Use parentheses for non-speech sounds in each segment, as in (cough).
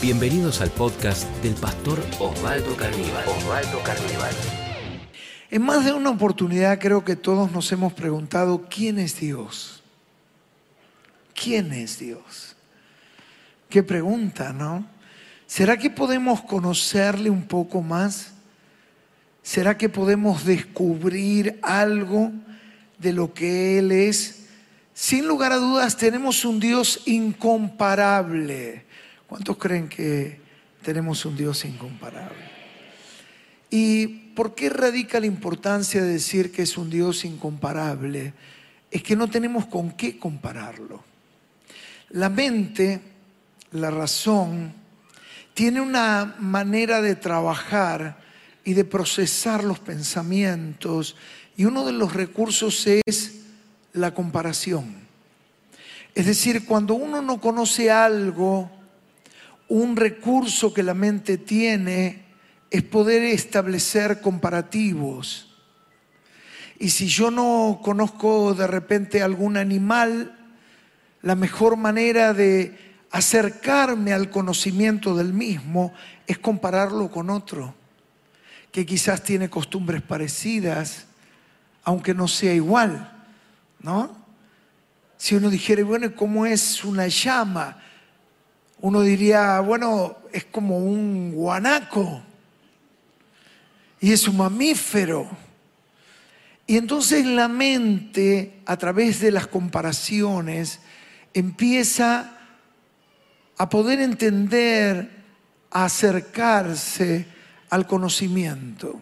Bienvenidos al podcast del pastor Osvaldo Carníbal. Osvaldo Carníbal. En más de una oportunidad creo que todos nos hemos preguntado, ¿quién es Dios? ¿Quién es Dios? Qué pregunta, ¿no? ¿Será que podemos conocerle un poco más? ¿Será que podemos descubrir algo de lo que Él es? Sin lugar a dudas, tenemos un Dios incomparable. ¿Cuántos creen que tenemos un Dios incomparable? ¿Y por qué radica la importancia de decir que es un Dios incomparable? Es que no tenemos con qué compararlo. La mente, la razón, tiene una manera de trabajar y de procesar los pensamientos y uno de los recursos es la comparación. Es decir, cuando uno no conoce algo, un recurso que la mente tiene es poder establecer comparativos. Y si yo no conozco de repente algún animal, la mejor manera de acercarme al conocimiento del mismo es compararlo con otro, que quizás tiene costumbres parecidas, aunque no sea igual, ¿no? Si uno dijera, bueno, ¿cómo es una llama? Uno diría, bueno, es como un guanaco y es un mamífero. Y entonces la mente, a través de las comparaciones, empieza a poder entender, a acercarse al conocimiento.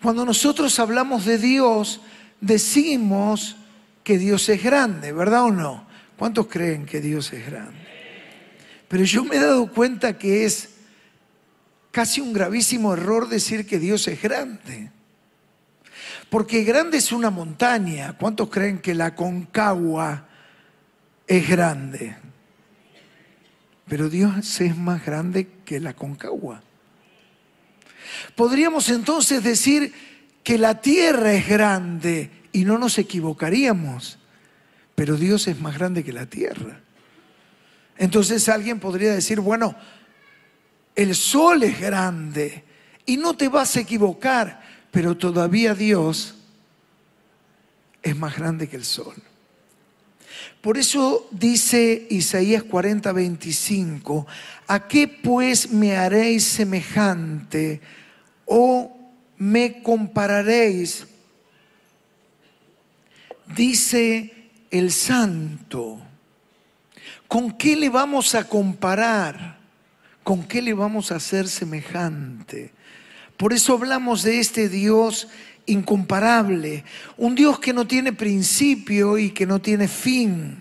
Cuando nosotros hablamos de Dios, decimos que Dios es grande, ¿verdad o no? ¿Cuántos creen que Dios es grande? Pero yo me he dado cuenta que es casi un gravísimo error decir que Dios es grande. Porque grande es una montaña. ¿Cuántos creen que la concagua es grande? Pero Dios es más grande que la concagua. Podríamos entonces decir que la tierra es grande y no nos equivocaríamos. Pero Dios es más grande que la tierra. Entonces alguien podría decir, bueno, el sol es grande y no te vas a equivocar, pero todavía Dios es más grande que el sol. Por eso dice Isaías 40, 25, ¿a qué pues me haréis semejante o me compararéis? Dice el santo ¿Con qué le vamos a comparar? ¿Con qué le vamos a hacer semejante? Por eso hablamos de este Dios incomparable, un Dios que no tiene principio y que no tiene fin,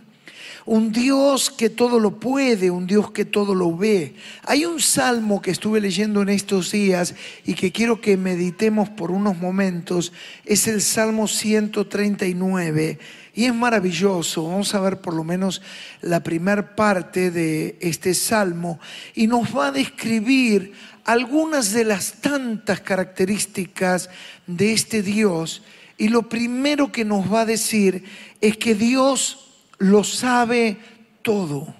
un Dios que todo lo puede, un Dios que todo lo ve. Hay un salmo que estuve leyendo en estos días y que quiero que meditemos por unos momentos, es el Salmo 139 y es maravilloso. Vamos a ver por lo menos la primera parte de este salmo y nos va a describir algunas de las tantas características de este Dios. Y lo primero que nos va a decir es que Dios lo sabe todo.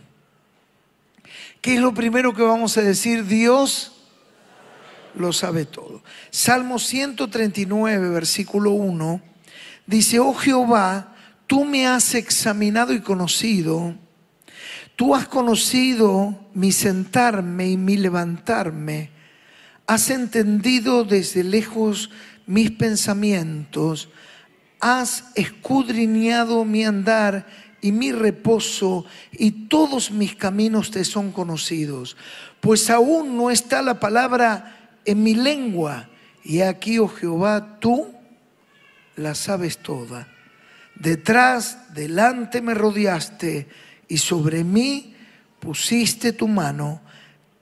¿Qué es lo primero que vamos a decir? Dios lo sabe todo. Salmo 139, versículo 1, dice, oh Jehová, tú me has examinado y conocido, tú has conocido mi sentarme y mi levantarme, has entendido desde lejos mis pensamientos, has escudriñado mi andar y mi reposo, y todos mis caminos te son conocidos, pues aún no está la palabra en mi lengua, y aquí, oh Jehová, tú la sabes toda. Detrás, delante me rodeaste y sobre mí pusiste tu mano.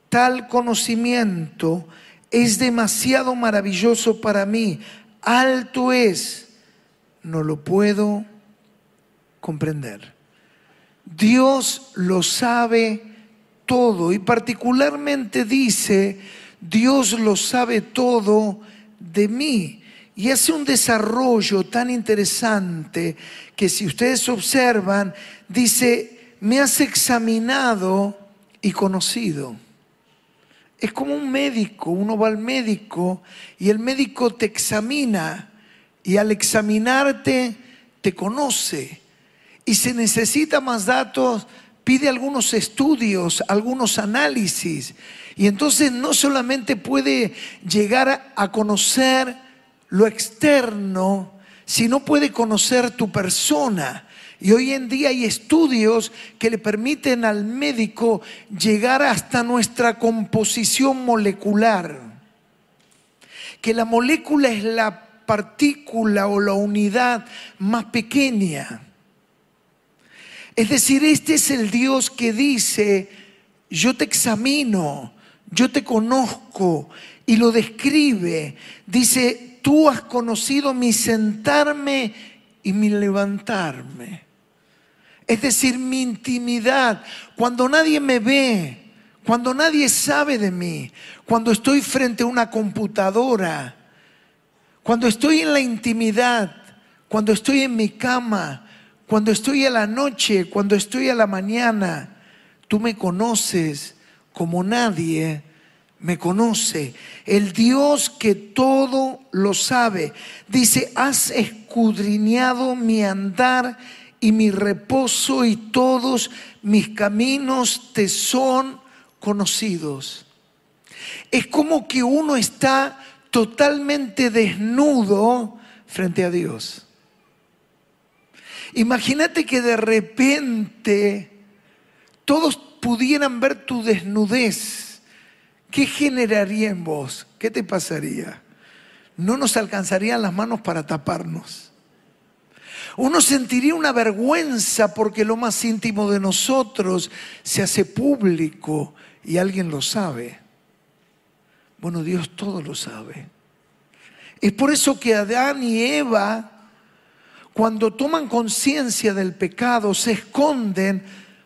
Tal conocimiento es demasiado maravilloso para mí. Alto es, no lo puedo comprender. Dios lo sabe todo y particularmente dice, Dios lo sabe todo de mí. Y hace un desarrollo tan interesante que si ustedes observan, dice, me has examinado y conocido. Es como un médico, uno va al médico y el médico te examina y al examinarte te conoce. Y si necesita más datos, pide algunos estudios, algunos análisis. Y entonces no solamente puede llegar a conocer lo externo, sino puede conocer tu persona. Y hoy en día hay estudios que le permiten al médico llegar hasta nuestra composición molecular. Que la molécula es la partícula o la unidad más pequeña. Es decir, este es el Dios que dice, yo te examino, yo te conozco y lo describe. Dice, tú has conocido mi sentarme y mi levantarme. Es decir, mi intimidad, cuando nadie me ve, cuando nadie sabe de mí, cuando estoy frente a una computadora, cuando estoy en la intimidad, cuando estoy en mi cama, cuando estoy a la noche, cuando estoy a la mañana, tú me conoces como nadie me conoce. El Dios que todo lo sabe. Dice, has escudriñado mi andar y mi reposo y todos mis caminos te son conocidos. Es como que uno está totalmente desnudo frente a Dios. Imagínate que de repente todos pudieran ver tu desnudez. ¿Qué generaría en vos? ¿Qué te pasaría? No nos alcanzarían las manos para taparnos. Uno sentiría una vergüenza porque lo más íntimo de nosotros se hace público y alguien lo sabe. Bueno, Dios todo lo sabe. Es por eso que Adán y Eva, cuando toman conciencia del pecado, se esconden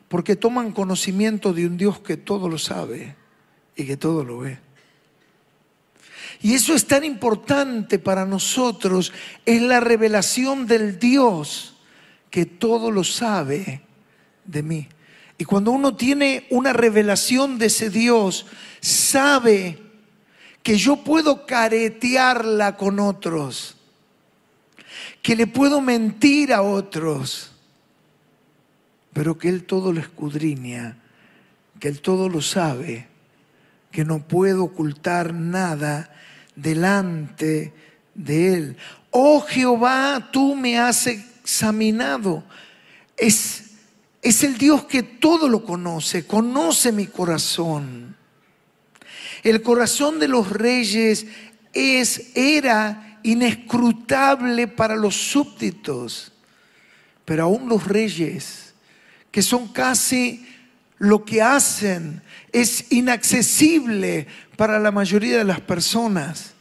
porque toman conocimiento de un Dios que todo lo sabe que todo lo ve. Y eso es tan importante para nosotros, es la revelación del Dios que todo lo sabe de mí. Y cuando uno tiene una revelación de ese Dios, sabe que yo puedo caretearla con otros, que le puedo mentir a otros, pero que Él todo lo escudriña, que Él todo lo sabe, que no puedo ocultar nada delante de Él. Oh Jehová, tú me has examinado. Es, es el Dios que todo lo conoce, conoce mi corazón. El corazón de los reyes es, era inescrutable para los súbditos, pero aún los reyes, que son casi lo que hacen, es inaccesible para la mayoría de las personas.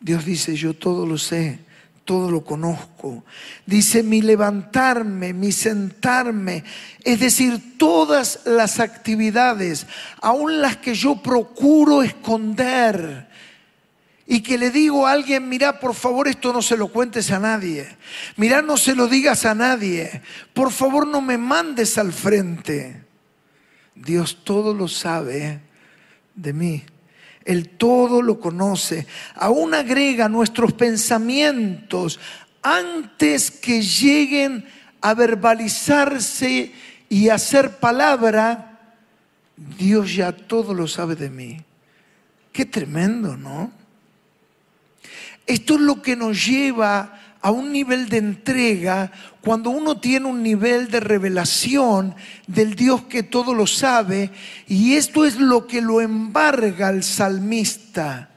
Dios dice, yo todo lo sé, todo lo conozco. Dice, mi levantarme, mi sentarme, es decir, todas las actividades, aun las que yo procuro esconder. Y que le digo a alguien, mira, por favor, esto no se lo cuentes a nadie. Mira, no se lo digas a nadie. Por favor, no me mandes al frente. Dios todo lo sabe de mí. El todo lo conoce. Aún agrega nuestros pensamientos antes que lleguen a verbalizarse y a ser palabra. Dios ya todo lo sabe de mí. Qué tremendo, ¿no? Esto es lo que nos lleva a un nivel de entrega cuando uno tiene un nivel de revelación del Dios que todo lo sabe, y esto es lo que lo embarga al salmista.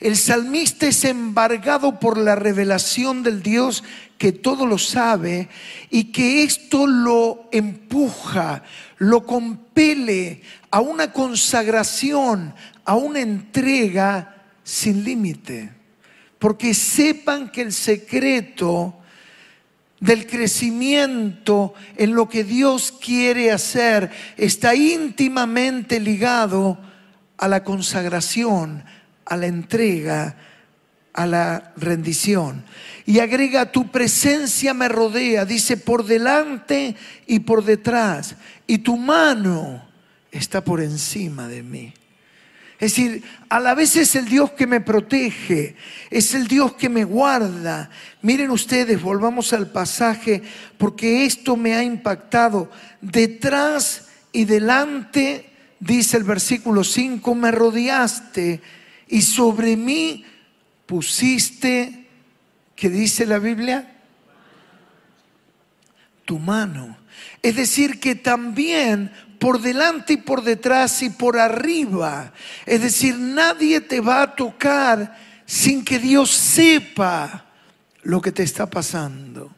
El salmista es embargado por la revelación del Dios que todo lo sabe y que esto lo empuja, lo compele a una consagración, a una entrega sin límite porque sepan que el secreto del crecimiento en lo que Dios quiere hacer está íntimamente ligado a la consagración, a la entrega, a la rendición. Y agrega, tu presencia me rodea, dice, por delante y por detrás, y tu mano está por encima de mí. Es decir, a la vez es el Dios que me protege, es el Dios que me guarda. Miren ustedes, volvamos al pasaje, porque esto me ha impactado. Detrás y delante, dice el versículo 5, me rodeaste y sobre mí pusiste, ¿qué dice la Biblia? Tu mano. Es decir, que también por delante y por detrás y por arriba. Es decir, nadie te va a tocar sin que Dios sepa lo que te está pasando.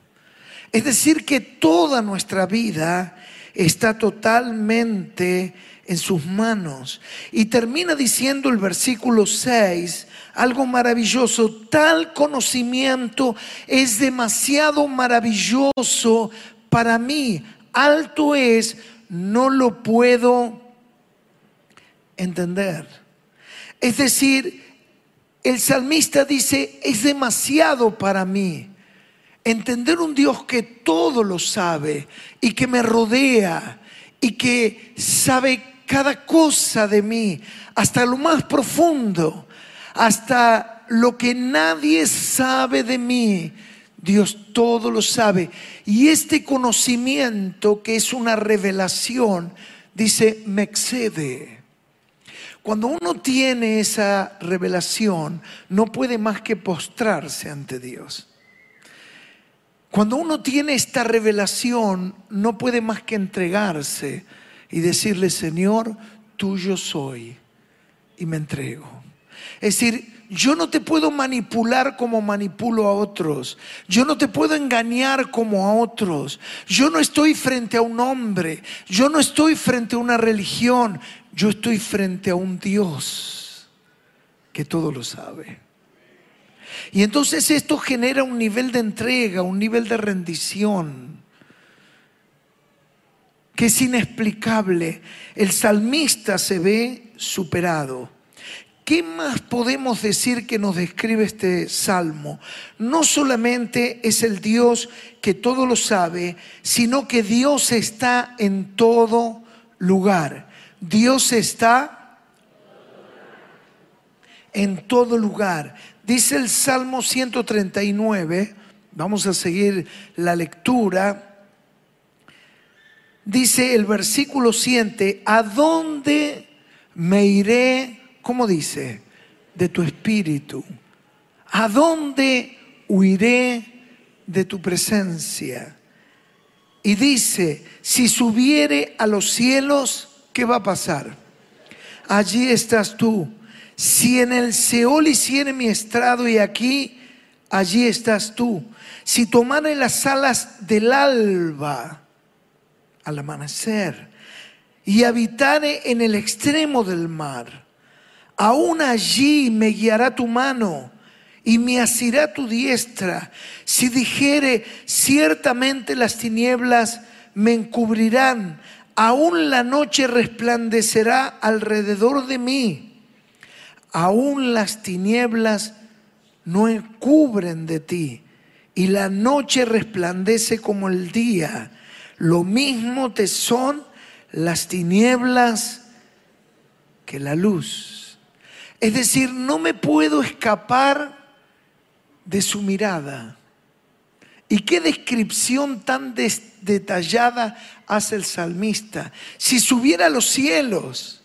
Es decir, que toda nuestra vida está totalmente en sus manos. Y termina diciendo el versículo 6, algo maravilloso, tal conocimiento es demasiado maravilloso para mí, alto es no lo puedo entender. Es decir, el salmista dice, es demasiado para mí entender un Dios que todo lo sabe y que me rodea y que sabe cada cosa de mí, hasta lo más profundo, hasta lo que nadie sabe de mí. Dios todo lo sabe. Y este conocimiento, que es una revelación, dice, me excede. Cuando uno tiene esa revelación, no puede más que postrarse ante Dios. Cuando uno tiene esta revelación, no puede más que entregarse y decirle, Señor, tuyo soy y me entrego. Es decir, yo no te puedo manipular como manipulo a otros. Yo no te puedo engañar como a otros. Yo no estoy frente a un hombre. Yo no estoy frente a una religión. Yo estoy frente a un Dios que todo lo sabe. Y entonces esto genera un nivel de entrega, un nivel de rendición que es inexplicable. El salmista se ve superado ¿Qué más podemos decir que nos describe este salmo? No solamente es el Dios que todo lo sabe, sino que Dios está en todo lugar. Dios está en todo lugar. Dice el Salmo 139, vamos a seguir la lectura. Dice el versículo 7, ¿a dónde me iré? ¿Cómo dice? De tu espíritu. ¿A dónde huiré de tu presencia? Y dice, si subiere a los cielos, ¿qué va a pasar? Allí estás tú. Si en el Seol hiciere mi estrado y aquí, allí estás tú. Si tomare las alas del alba al amanecer y habitare en el extremo del mar, aún allí me guiará tu mano y me asirá tu diestra. Si dijere, ciertamente las tinieblas me encubrirán, aún la noche resplandecerá alrededor de mí, aún las tinieblas no encubren de ti, y la noche resplandece como el día. Lo mismo te son las tinieblas que la luz. Es decir, no me puedo escapar de su mirada. ¿Y qué descripción tan detallada hace el salmista? Si subiera a los cielos,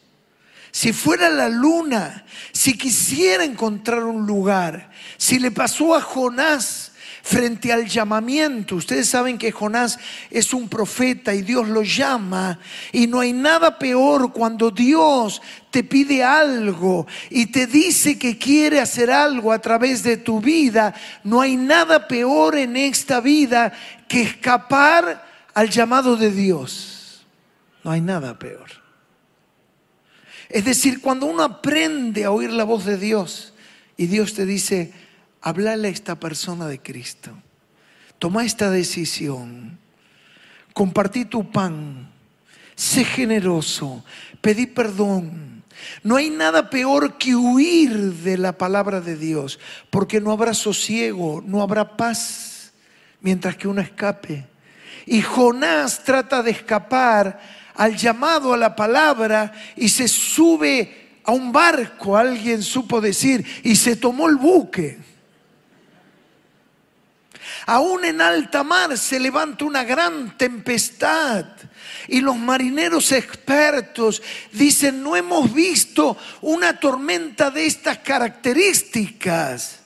si fuera la luna, si quisiera encontrar un lugar, si le pasó a Jonás frente al llamamiento. Ustedes saben que Jonás es un profeta y Dios lo llama y no hay nada peor cuando Dios te pide algo y te dice que quiere hacer algo a través de tu vida. No hay nada peor en esta vida que escapar al llamado de Dios. No hay nada peor. Es decir, cuando uno aprende a oír la voz de Dios y Dios te dice, hablarle a esta persona de Cristo. Toma esta decisión. Compartí tu pan. Sé generoso. Pedí perdón. No hay nada peor que huir de la palabra de Dios, porque no habrá sosiego, no habrá paz, mientras que uno escape. Y Jonás trata de escapar al llamado a la palabra y se sube a un barco, alguien supo decir, y se tomó el buque. Aún en alta mar se levanta una gran tempestad y los marineros expertos dicen, no hemos visto una tormenta de estas características.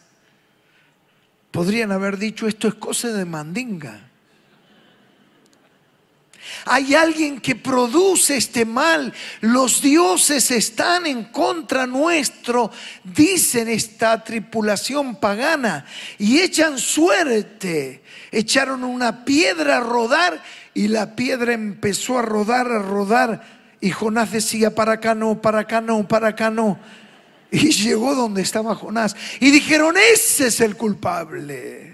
Podrían haber dicho, esto es cosa de mandinga. Hay alguien que produce este mal. Los dioses están en contra nuestro, dicen esta tripulación pagana, y echan suerte. Echaron una piedra a rodar y la piedra empezó a rodar, a rodar. Y Jonás decía, para acá no, para acá no, para acá no. Y llegó donde estaba Jonás. Y dijeron, ese es el culpable.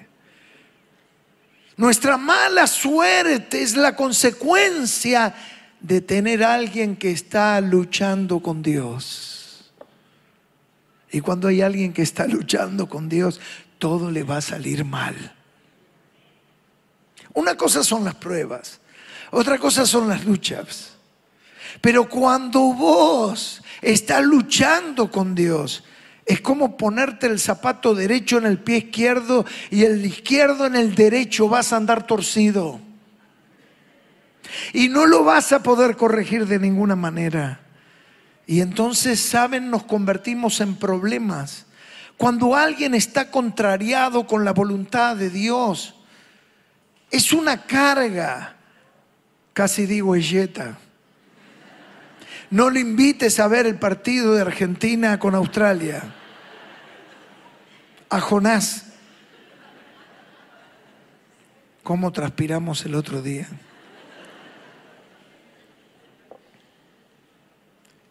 Nuestra mala suerte es la consecuencia de tener a alguien que está luchando con Dios. Y cuando hay alguien que está luchando con Dios, todo le va a salir mal. Una cosa son las pruebas, otra cosa son las luchas. Pero cuando vos estás luchando con Dios, es como ponerte el zapato derecho en el pie izquierdo y el izquierdo en el derecho vas a andar torcido. Y no lo vas a poder corregir de ninguna manera. Y entonces, ¿saben? Nos convertimos en problemas. Cuando alguien está contrariado con la voluntad de Dios, es una carga. Casi digo yeta. No lo invites a ver el partido de Argentina con Australia a Jonás. ¿Cómo transpiramos el otro día?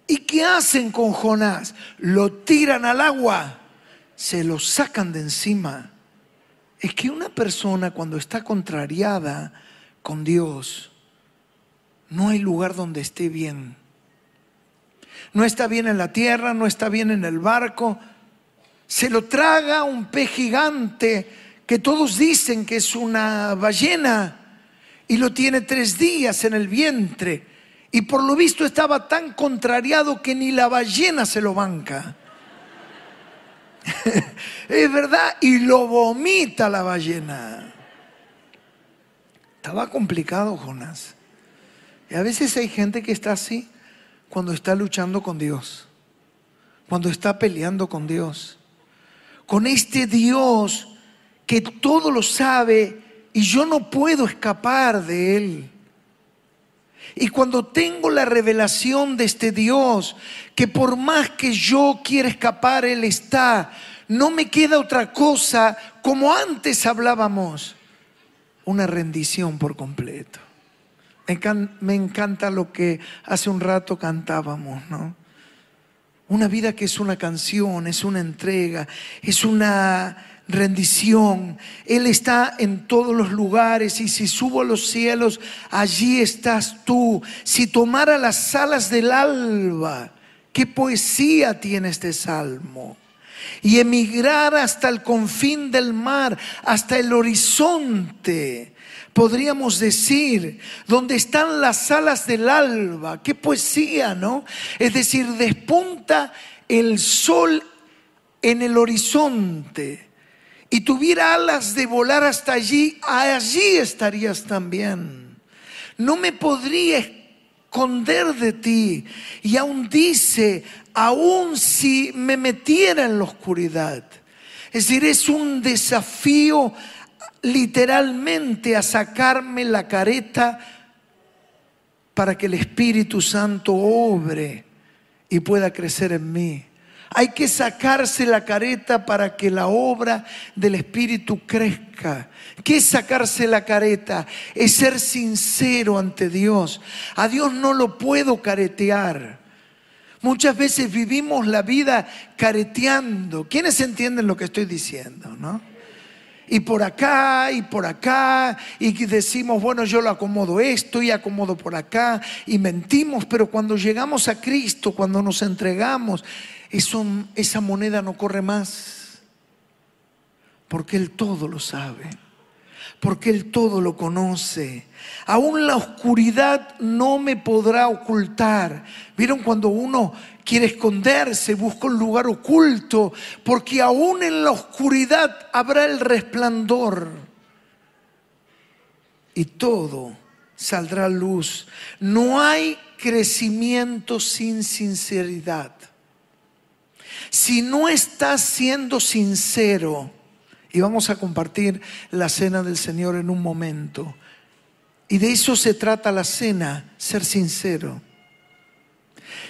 ¿Y qué hacen con Jonás? Lo tiran al agua, se lo sacan de encima. Es que una persona cuando está contrariada con Dios, no hay lugar donde esté bien. No está bien en la tierra, no está bien en el barco, se lo traga un pez gigante que todos dicen que es una ballena y lo tiene tres días en el vientre. Y por lo visto estaba tan contrariado que ni la ballena se lo banca. (laughs) es verdad, y lo vomita la ballena. Estaba complicado, Jonás. Y a veces hay gente que está así cuando está luchando con Dios, cuando está peleando con Dios con este Dios que todo lo sabe y yo no puedo escapar de Él. Y cuando tengo la revelación de este Dios, que por más que yo quiera escapar, Él está, no me queda otra cosa, como antes hablábamos, una rendición por completo. Me encanta lo que hace un rato cantábamos, ¿no? Una vida que es una canción, es una entrega, es una rendición. Él está en todos los lugares y si subo a los cielos, allí estás tú. Si tomara las alas del alba, qué poesía tiene este salmo. Y emigrar hasta el confín del mar, hasta el horizonte podríamos decir, donde están las alas del alba. Qué poesía, ¿no? Es decir, despunta el sol en el horizonte y tuviera alas de volar hasta allí, allí estarías también. No me podría esconder de ti. Y aún dice, aún si me metiera en la oscuridad. Es decir, es un desafío literalmente a sacarme la careta para que el Espíritu Santo obre y pueda crecer en mí. Hay que sacarse la careta para que la obra del Espíritu crezca. ¿Qué es sacarse la careta? Es ser sincero ante Dios. A Dios no lo puedo caretear. Muchas veces vivimos la vida careteando. ¿Quiénes entienden lo que estoy diciendo? ¿No? y por acá y por acá y decimos, bueno, yo lo acomodo esto y acomodo por acá y mentimos, pero cuando llegamos a Cristo, cuando nos entregamos, eso, esa moneda no corre más, porque Él todo lo sabe, porque Él todo lo conoce. Aún la oscuridad no me podrá ocultar. ¿Vieron cuando uno quiere esconderse, busca un lugar oculto? Porque aún en la oscuridad habrá el resplandor. Y todo saldrá luz. No hay crecimiento sin sinceridad. Si no estás siendo sincero, y vamos a compartir la cena del Señor en un momento, y de eso se trata la cena, ser sincero.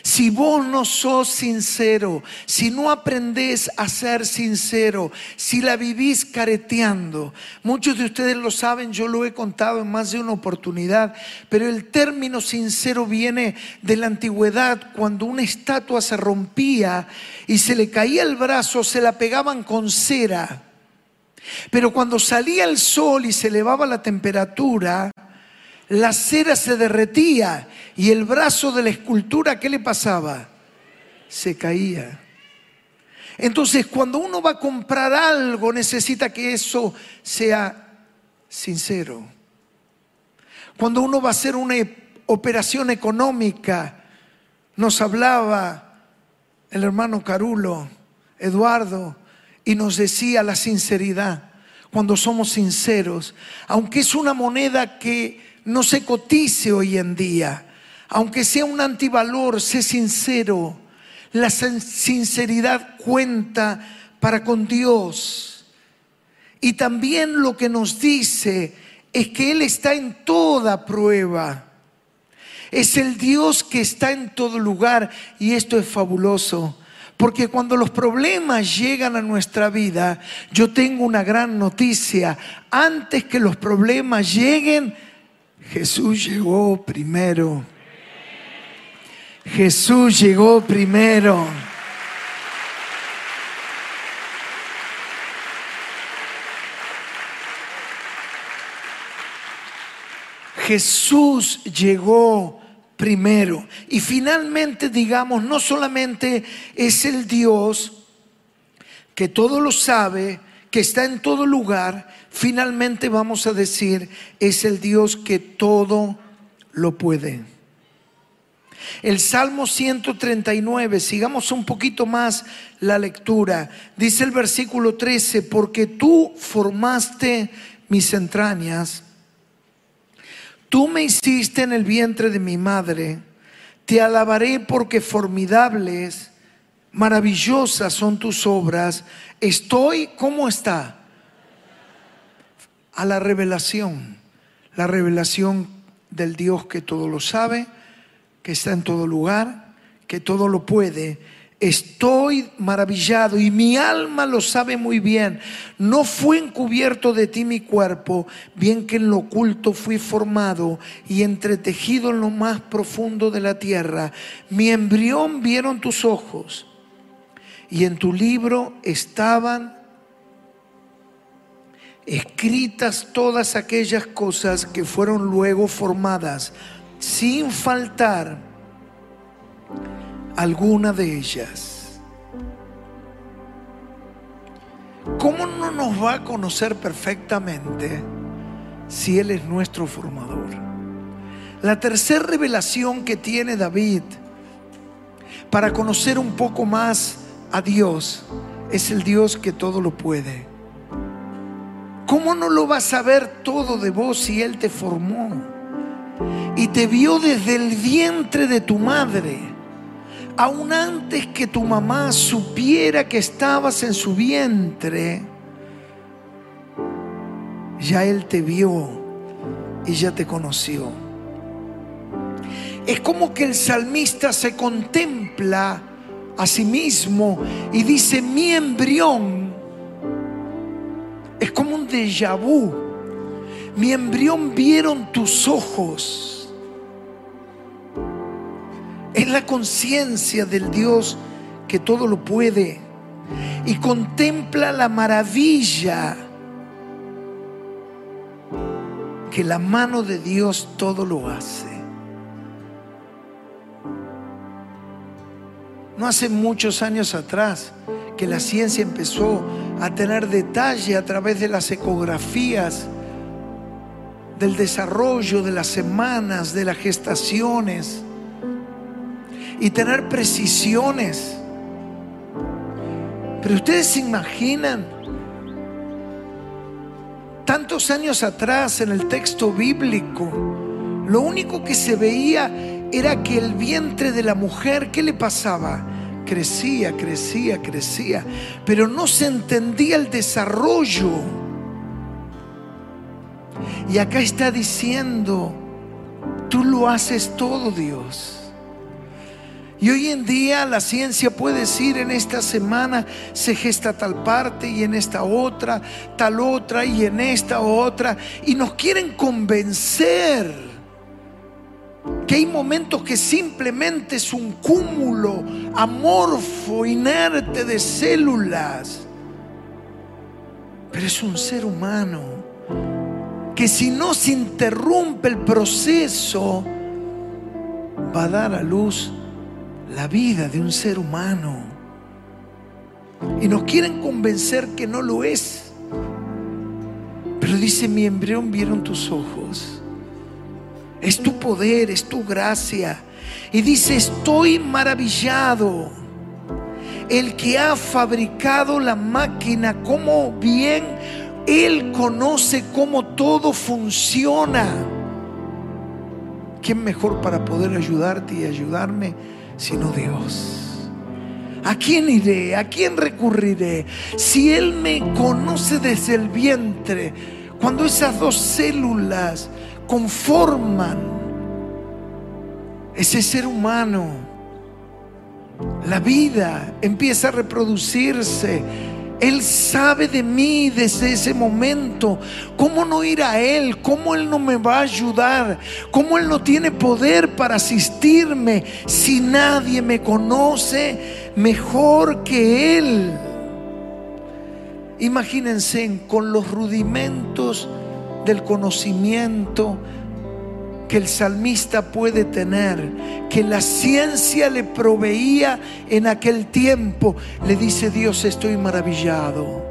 Si vos no sos sincero, si no aprendés a ser sincero, si la vivís careteando, muchos de ustedes lo saben, yo lo he contado en más de una oportunidad, pero el término sincero viene de la antigüedad, cuando una estatua se rompía y se le caía el brazo, se la pegaban con cera. Pero cuando salía el sol y se elevaba la temperatura, la cera se derretía y el brazo de la escultura, ¿qué le pasaba? Se caía. Entonces, cuando uno va a comprar algo, necesita que eso sea sincero. Cuando uno va a hacer una operación económica, nos hablaba el hermano Carulo, Eduardo, y nos decía la sinceridad. Cuando somos sinceros, aunque es una moneda que no se cotice hoy en día. Aunque sea un antivalor, sé sincero. La sinceridad cuenta para con Dios. Y también lo que nos dice es que Él está en toda prueba. Es el Dios que está en todo lugar y esto es fabuloso. Porque cuando los problemas llegan a nuestra vida, yo tengo una gran noticia. Antes que los problemas lleguen, Jesús llegó primero. Jesús llegó primero. Jesús llegó primero. Y finalmente, digamos, no solamente es el Dios que todo lo sabe, que está en todo lugar, finalmente vamos a decir, es el Dios que todo lo puede. El Salmo 139, sigamos un poquito más la lectura. Dice el versículo 13, porque tú formaste mis entrañas, tú me hiciste en el vientre de mi madre, te alabaré porque formidables, maravillosas son tus obras. Estoy, ¿cómo está? A la revelación, la revelación del Dios que todo lo sabe, que está en todo lugar, que todo lo puede. Estoy maravillado y mi alma lo sabe muy bien. No fue encubierto de ti mi cuerpo, bien que en lo oculto fui formado y entretejido en lo más profundo de la tierra. Mi embrión vieron tus ojos y en tu libro estaban escritas todas aquellas cosas que fueron luego formadas sin faltar alguna de ellas. ¿Cómo no nos va a conocer perfectamente si Él es nuestro formador? La tercera revelación que tiene David para conocer un poco más a Dios es el Dios que todo lo puede. ¿Cómo no lo vas a saber todo de vos si Él te formó? y te vio desde el vientre de tu madre, aún antes que tu mamá supiera que estabas en su vientre, ya Él te vio y ya te conoció. Es como que el salmista se contempla a sí mismo y dice, mi embrión es como un déjà vu. Mi embrión vieron tus ojos es la conciencia del Dios que todo lo puede y contempla la maravilla que la mano de Dios todo lo hace. No hace muchos años atrás que la ciencia empezó a tener detalle a través de las ecografías del desarrollo, de las semanas, de las gestaciones y tener precisiones. Pero ustedes se imaginan, tantos años atrás en el texto bíblico, lo único que se veía era que el vientre de la mujer, ¿qué le pasaba? Crecía, crecía, crecía, pero no se entendía el desarrollo. Y acá está diciendo, tú lo haces todo, Dios. Y hoy en día la ciencia puede decir en esta semana se gesta tal parte y en esta otra, tal otra y en esta otra. Y nos quieren convencer que hay momentos que simplemente es un cúmulo amorfo, inerte de células. Pero es un ser humano que si no se interrumpe el proceso, va a dar a luz la vida de un ser humano. Y nos quieren convencer que no lo es. Pero dice, mi embrión vieron tus ojos. Es tu poder, es tu gracia. Y dice, estoy maravillado. El que ha fabricado la máquina, como bien Él conoce cómo todo funciona. ¿Quién mejor para poder ayudarte y ayudarme? Sino Dios. ¿A quién iré? ¿A quién recurriré? Si Él me conoce desde el vientre, cuando esas dos células conforman ese ser humano, la vida empieza a reproducirse él sabe de mí desde ese momento. ¿Cómo no ir a Él? ¿Cómo Él no me va a ayudar? ¿Cómo Él no tiene poder para asistirme si nadie me conoce mejor que Él? Imagínense con los rudimentos del conocimiento que el salmista puede tener, que la ciencia le proveía en aquel tiempo, le dice Dios, estoy maravillado.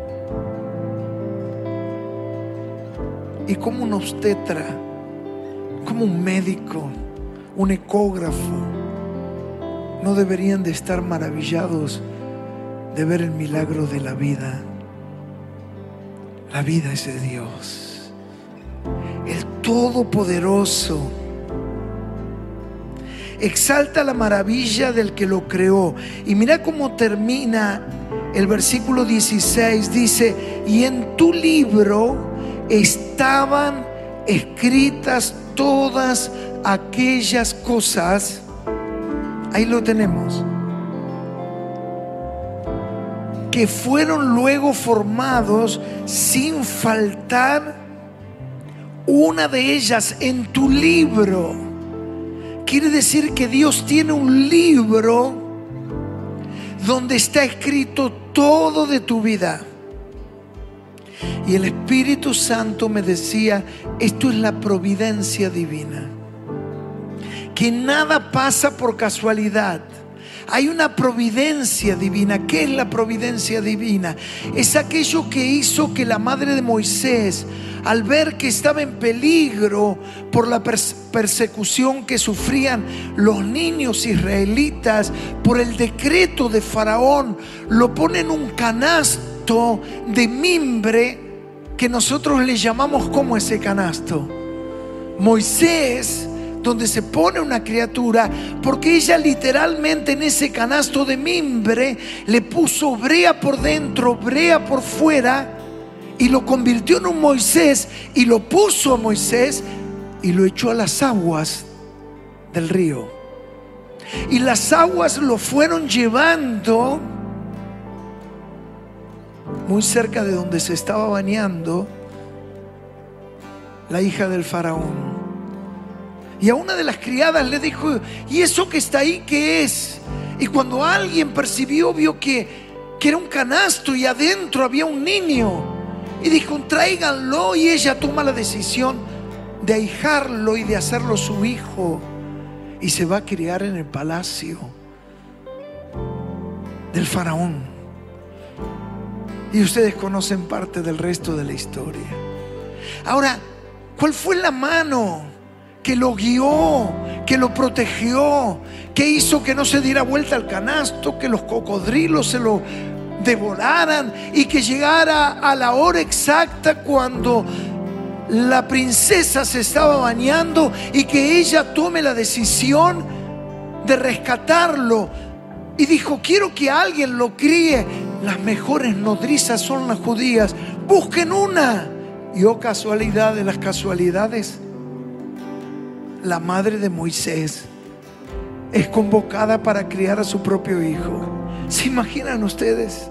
Y como un obstetra, como un médico, un ecógrafo, no deberían de estar maravillados de ver el milagro de la vida. La vida es de Dios el Todopoderoso. Exalta la maravilla del que lo creó. Y mira cómo termina el versículo 16. Dice, y en tu libro estaban escritas todas aquellas cosas. Ahí lo tenemos. Que fueron luego formados sin faltar una de ellas en tu libro. Quiere decir que Dios tiene un libro donde está escrito todo de tu vida. Y el Espíritu Santo me decía, esto es la providencia divina. Que nada pasa por casualidad. Hay una providencia divina. ¿Qué es la providencia divina? Es aquello que hizo que la madre de Moisés, al ver que estaba en peligro por la persecución que sufrían los niños israelitas, por el decreto de Faraón, lo pone en un canasto de mimbre que nosotros le llamamos como ese canasto. Moisés donde se pone una criatura, porque ella literalmente en ese canasto de mimbre le puso brea por dentro, brea por fuera, y lo convirtió en un Moisés, y lo puso a Moisés, y lo echó a las aguas del río. Y las aguas lo fueron llevando muy cerca de donde se estaba bañando la hija del faraón. Y a una de las criadas le dijo, ¿y eso que está ahí qué es? Y cuando alguien percibió, vio que, que era un canasto y adentro había un niño. Y dijo, tráiganlo. Y ella toma la decisión de ahijarlo y de hacerlo su hijo. Y se va a criar en el palacio del faraón. Y ustedes conocen parte del resto de la historia. Ahora, ¿Cuál fue la mano que lo guió, que lo protegió, que hizo que no se diera vuelta al canasto, que los cocodrilos se lo devoraran y que llegara a la hora exacta cuando la princesa se estaba bañando y que ella tome la decisión de rescatarlo. Y dijo, quiero que alguien lo críe. Las mejores nodrizas son las judías. Busquen una. Y oh casualidad de las casualidades, la madre de Moisés es convocada para criar a su propio hijo. ¿Se imaginan ustedes?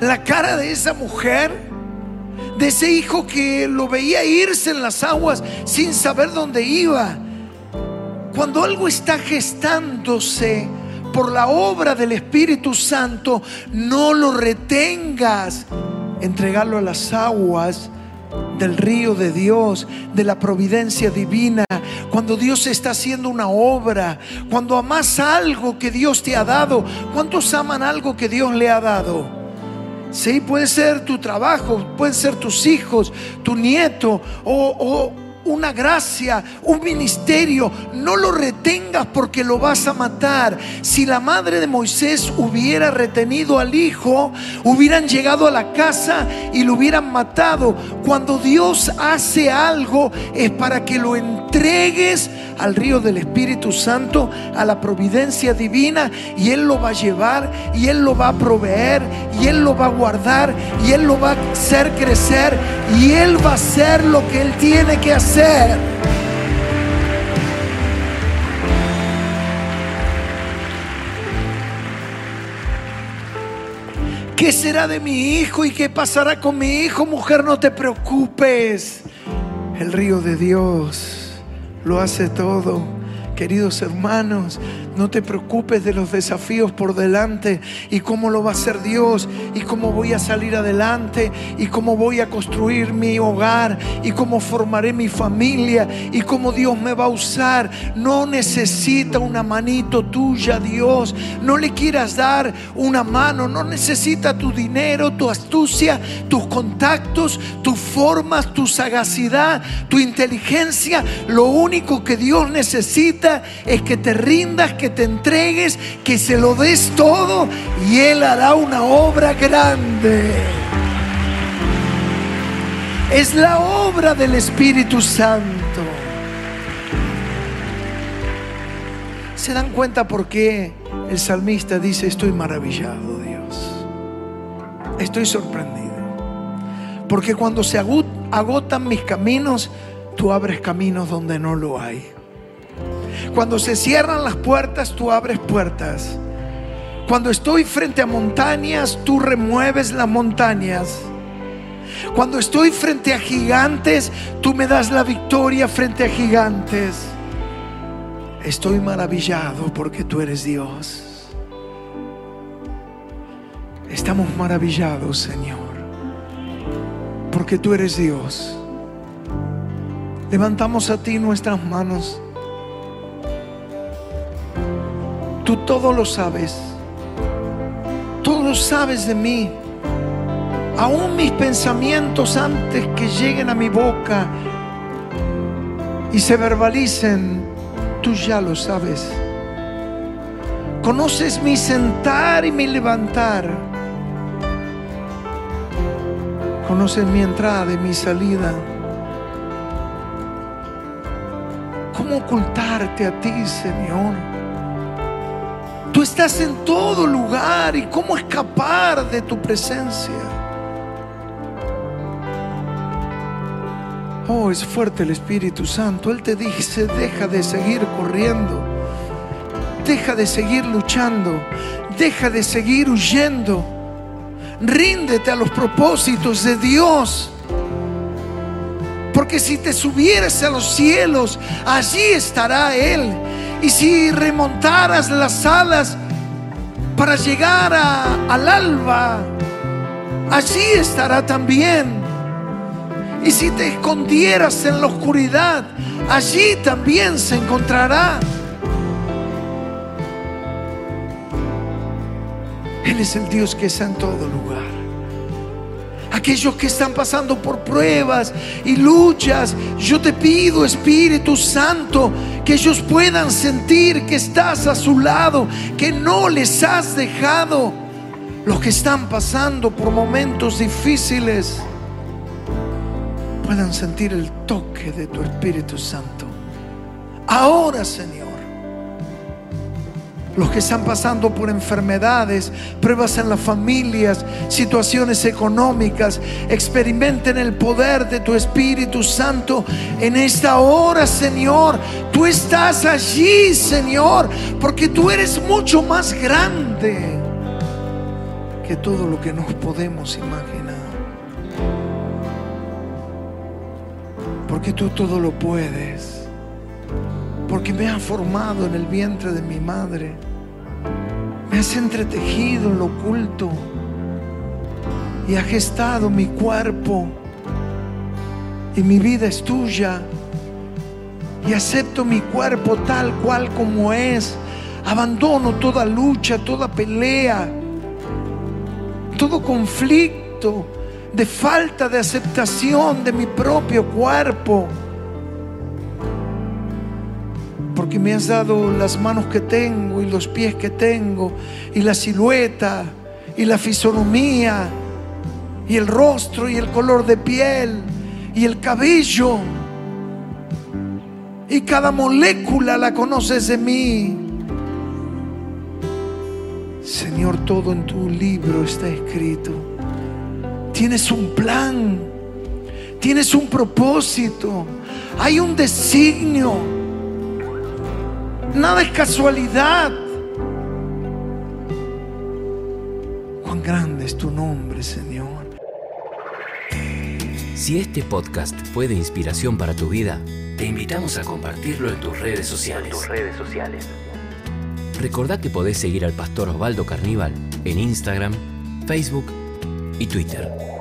La cara de esa mujer, de ese hijo que lo veía irse en las aguas sin saber dónde iba. Cuando algo está gestándose por la obra del Espíritu Santo, no lo retengas. Entregarlo a las aguas del río de Dios, de la providencia divina, cuando Dios está haciendo una obra, cuando amas algo que Dios te ha dado, ¿cuántos aman algo que Dios le ha dado? Sí, puede ser tu trabajo, pueden ser tus hijos, tu nieto o, o una gracia, un ministerio. No lo retengas porque lo vas a matar. Si la madre de Moisés hubiera retenido al hijo, hubieran llegado a la casa y lo hubieran matado. Cuando Dios hace algo es para que lo entregues al río del Espíritu Santo, a la providencia divina y Él lo va a llevar y Él lo va a proveer y Él lo va a guardar y Él lo va a hacer crecer y Él va a hacer lo que Él tiene que hacer. ¿Qué será de mi hijo y qué pasará con mi hijo? Mujer, no te preocupes. El río de Dios lo hace todo. Queridos hermanos, no te preocupes de los desafíos por delante y cómo lo va a hacer Dios y cómo voy a salir adelante y cómo voy a construir mi hogar y cómo formaré mi familia y cómo Dios me va a usar. No necesita una manito tuya, Dios. No le quieras dar una mano. No necesita tu dinero, tu astucia, tus contactos, tus formas, tu sagacidad, tu inteligencia. Lo único que Dios necesita es que te rindas, te entregues, que se lo des todo y Él hará una obra grande. Es la obra del Espíritu Santo. ¿Se dan cuenta por qué el salmista dice, estoy maravillado, Dios? Estoy sorprendido. Porque cuando se agotan mis caminos, tú abres caminos donde no lo hay. Cuando se cierran las puertas, tú abres puertas. Cuando estoy frente a montañas, tú remueves las montañas. Cuando estoy frente a gigantes, tú me das la victoria frente a gigantes. Estoy maravillado porque tú eres Dios. Estamos maravillados, Señor, porque tú eres Dios. Levantamos a ti nuestras manos. Tú todo lo sabes. Todo lo sabes de mí. Aún mis pensamientos antes que lleguen a mi boca y se verbalicen, tú ya lo sabes. Conoces mi sentar y mi levantar. Conoces mi entrada y mi salida. ¿Cómo ocultarte a ti, Señor? Estás en todo lugar y cómo escapar de tu presencia. Oh, es fuerte el Espíritu Santo. Él te dice, deja de seguir corriendo. Deja de seguir luchando. Deja de seguir huyendo. Ríndete a los propósitos de Dios. Porque si te subieras a los cielos, allí estará Él. Y si remontaras las alas para llegar al alba, allí estará también. Y si te escondieras en la oscuridad, allí también se encontrará. Él es el Dios que está en todo lugar. Aquellos que están pasando por pruebas y luchas. Yo te pido, Espíritu Santo, que ellos puedan sentir que estás a su lado, que no les has dejado. Los que están pasando por momentos difíciles puedan sentir el toque de tu Espíritu Santo. Ahora, Señor los que están pasando por enfermedades, pruebas en las familias, situaciones económicas, experimenten el poder de tu Espíritu Santo en esta hora, Señor. Tú estás allí, Señor, porque tú eres mucho más grande que todo lo que nos podemos imaginar. Porque tú todo lo puedes porque me has formado en el vientre de mi madre. Me has entretejido en lo oculto y has gestado mi cuerpo y mi vida es tuya y acepto mi cuerpo tal cual como es. Abandono toda lucha, toda pelea, todo conflicto de falta de aceptación de mi propio cuerpo porque me has dado las manos que tengo y los pies que tengo y la silueta y la fisonomía y el rostro y el color de piel y el cabello y cada molécula la conoces de mí. Señor, todo en tu libro está escrito. Tienes un plan, tienes un propósito, hay un designio. Nada es casualidad. Cuán grande es tu nombre, Señor. Si este podcast fue de inspiración para tu vida, te invitamos a compartirlo en tus redes sociales. tus redes sociales. Recordá que podés seguir al pastor Osvaldo Carníbal en Instagram, Facebook y Twitter.